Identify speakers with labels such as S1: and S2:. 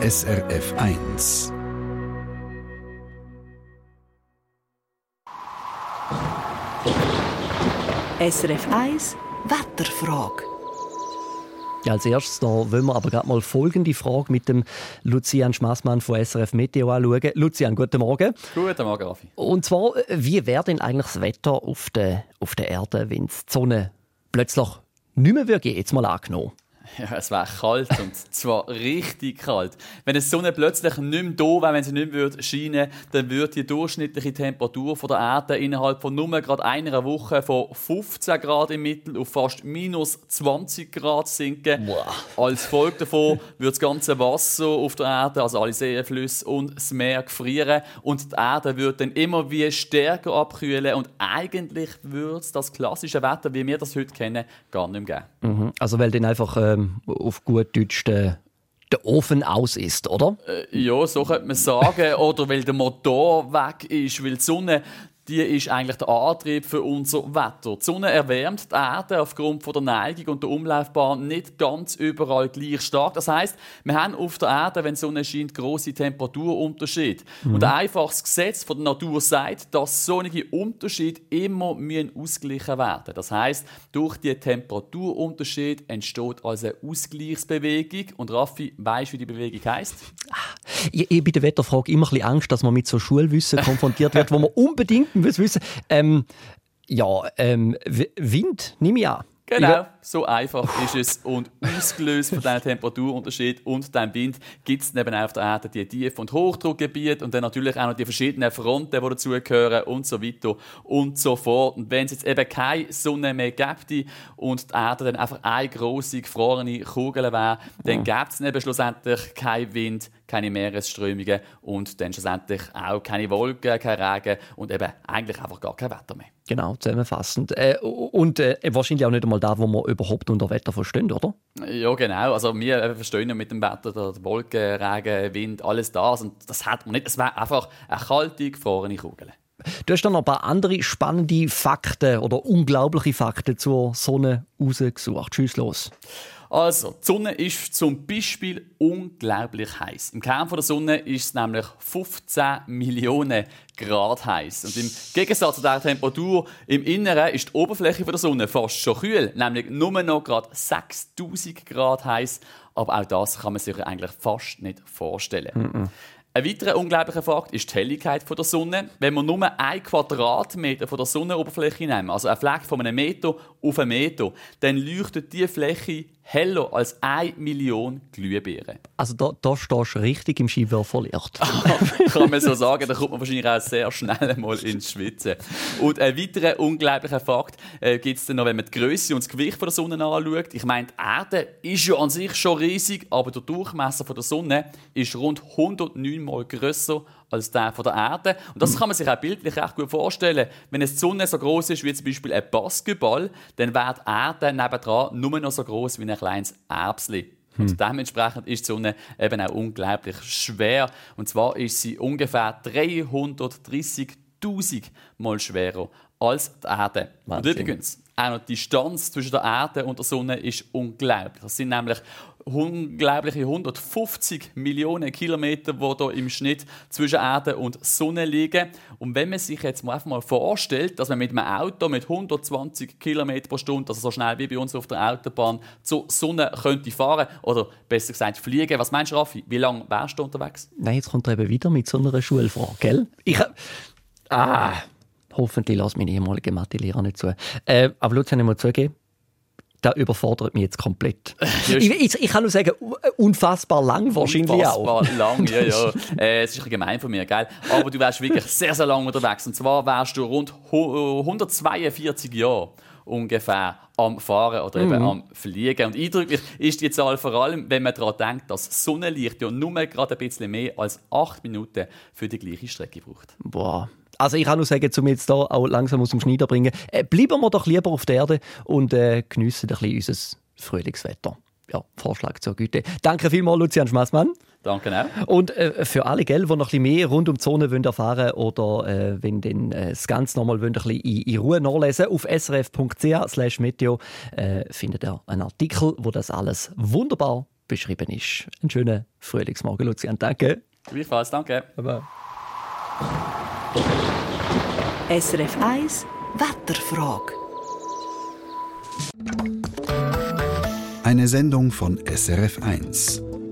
S1: SRF 1.
S2: SRF 1 Wetterfrage.
S3: Ja, als erstes da wollen wir aber gerade mal folgende Frage mit dem Lucian Schmassmann von SRF Meteo anschauen. Lucian, guten Morgen.
S4: Guten Morgen, Raffi.
S3: Und zwar, wie wäre denn eigentlich das Wetter auf der, auf der Erde, wenn die Sonne plötzlich nicht mehr würde, jetzt mal angenommen?
S4: Ja, es wäre kalt und zwar richtig kalt. Wenn die Sonne plötzlich nicht mehr da wäre, wenn sie nicht mehr scheinen dann würde die durchschnittliche Temperatur von der Erde innerhalb von nur gerade einer Woche von 15 Grad im Mittel auf fast minus 20 Grad sinken. Wow. Als Folge davon würde das ganze Wasser auf der Erde, also alle Seen, Flüsse und das Meer gefrieren und die Erde würde dann immer wie stärker abkühlen und eigentlich würde es das klassische Wetter, wie wir das heute kennen, gar nicht mehr
S3: geben. Mhm. Also weil dann einfach ähm, auf gut Deutsch der, der Ofen aus ist, oder?
S4: Äh, ja, so könnte man sagen. oder weil der Motor weg ist, weil die Sonne die ist eigentlich der Antrieb für unser Wetter. Die Sonne erwärmt die Erde aufgrund von der Neigung und der Umlaufbahn nicht ganz überall gleich stark. Das heißt, wir haben auf der Erde, wenn die Sonne scheint, große Temperaturunterschiede. Mhm. Und ein einfaches Gesetz von der Natur sagt, dass solche Unterschiede immer ausgleichen werden. Das heißt, durch die Temperaturunterschied entsteht also eine Ausgleichsbewegung. Und Raffi, weißt du, wie die Bewegung heißt?
S3: Ich, ich bei der Wetterfrage immer ein bisschen Angst, dass man mit so Schulwissen konfrontiert wird, wo man unbedingt muss wissen. Ähm, ja, ähm, Wind, nehme ich an.
S4: Genau, so einfach ist es. Und ausgelöst von diesem Temperaturunterschied und dem Wind gibt es neben auf der Erde die Tief- und Hochdruckgebiete und dann natürlich auch noch die verschiedenen Fronten, die dazugehören und so weiter und so fort. Und wenn es jetzt eben keine Sonne mehr gäbe und die Erde dann einfach eine große gefrorene Kugel wäre, dann gäbe es eben schlussendlich keinen Wind, keine Meeresströmungen und dann schlussendlich auch keine Wolken, kein Regen und eben eigentlich einfach gar kein Wetter mehr.
S3: Genau, zusammenfassend. Äh, und äh, wahrscheinlich auch nicht einmal da, wo man überhaupt unter Wetter verstehen, oder?
S4: Ja, genau. Also wir verstehen ja mit dem Wetter, der Wolken, Regen, Wind, alles das. Und das hat man nicht. Es wäre einfach eine kalte, gefrorene Kugel.
S3: Du hast dann noch ein paar andere spannende Fakten oder unglaubliche Fakten zur Sonne rausgesucht. Tschüss los.
S4: Also, die Sonne ist zum Beispiel unglaublich heiß. Im Kern der Sonne ist es nämlich 15 Millionen Grad heiß. Und im Gegensatz zu der Temperatur im Inneren ist die Oberfläche der Sonne fast schon kühl, nämlich nur noch gerade 6000 Grad heiß. Aber auch das kann man sich eigentlich fast nicht vorstellen. Mm -mm. Ein weiterer unglaublicher Fakt ist die Helligkeit der Sonne. Wenn wir nur ein Quadratmeter von der Sonnenoberfläche nehmen, also eine Fläche von einem Meter auf einen Meter, dann leuchtet diese Fläche heller als eine Million Glühbirnen.
S3: Also da, da stehst du richtig im Skiwerferlicht.
S4: Kann man so sagen, da kommt man wahrscheinlich auch sehr schnell mal ins Schwitzen. Und ein weiterer unglaublicher Fakt äh, gibt es dann noch, wenn man die Größe und das Gewicht der Sonne anschaut. Ich meine, die Erde ist ja an sich schon riesig, aber der Durchmesser der Sonne ist rund 109 Mal grösser als der von der Erde. Und das kann man sich auch bildlich recht gut vorstellen. Wenn es die Sonne so groß ist wie zum Beispiel ein Basketball, dann wäre die Erde nebendran nur noch so groß wie ein kleines Erbsli. Und hm. dementsprechend ist die Sonne eben auch unglaublich schwer. Und zwar ist sie ungefähr 330.000 Mal schwerer als die Erde. Wahnsinn. Und übrigens, auch noch die Distanz zwischen der Erde und der Sonne ist unglaublich. Das sind nämlich unglaubliche 150 Millionen Kilometer, die hier im Schnitt zwischen Erde und Sonne liegen. Und wenn man sich jetzt einfach mal vorstellt, dass man mit einem Auto mit 120 km pro Stunde, also so schnell wie bei uns auf der Autobahn, zur Sonne könnte fahren oder besser gesagt fliegen. Was meinst du, Raffi? Wie lange wärst du unterwegs?
S3: Nein, jetzt kommt er eben wieder mit so einer Schulfrage, gell? Ich, ah, hoffentlich lasse meine ehemalige Mathelehrer nicht zu. Äh, aber Lucian, ich muss zugeben, das überfordert mich jetzt komplett. ich, ich, ich, kann nur sagen, unfassbar lang wahrscheinlich
S4: unfassbar auch. Unfassbar lang, ja, ja. Äh, es ist gemein von mir, gell? Aber du wärst wirklich sehr, sehr lang unterwegs. Und zwar wärst du rund 142 Jahre ungefähr am Fahren oder eben mhm. am Fliegen. Und eindrücklich ist die Zahl vor allem, wenn man daran denkt, dass Sonnenlicht ja nur gerade ein bisschen mehr als acht Minuten für die gleiche Strecke braucht.
S3: Boah, also ich kann nur sagen, um jetzt hier auch langsam aus dem Schneider bringen, äh, bleiben wir doch lieber auf der Erde und äh, geniessen ein bisschen unser Frühlingswetter. Ja, Vorschlag zur Güte. Danke vielmals, Lucian Schmassmann.
S4: Danke auch.
S3: Und äh, für alle, gell, die noch ein bisschen mehr rund um die Zone wollen erfahren oder äh, wenn denn, äh, das Ganze nochmal ein bisschen in, in, Ruhe nachlesen auf srf.ch meteo äh, findet ihr einen Artikel, wo das alles wunderbar beschrieben ist. Einen schönen Frühlingsmorgen, Lucian. Danke.
S4: Gleichfalls, danke.
S3: Bye -bye.
S2: SRF 1 Wetterfrage.
S1: Eine Sendung von SRF 1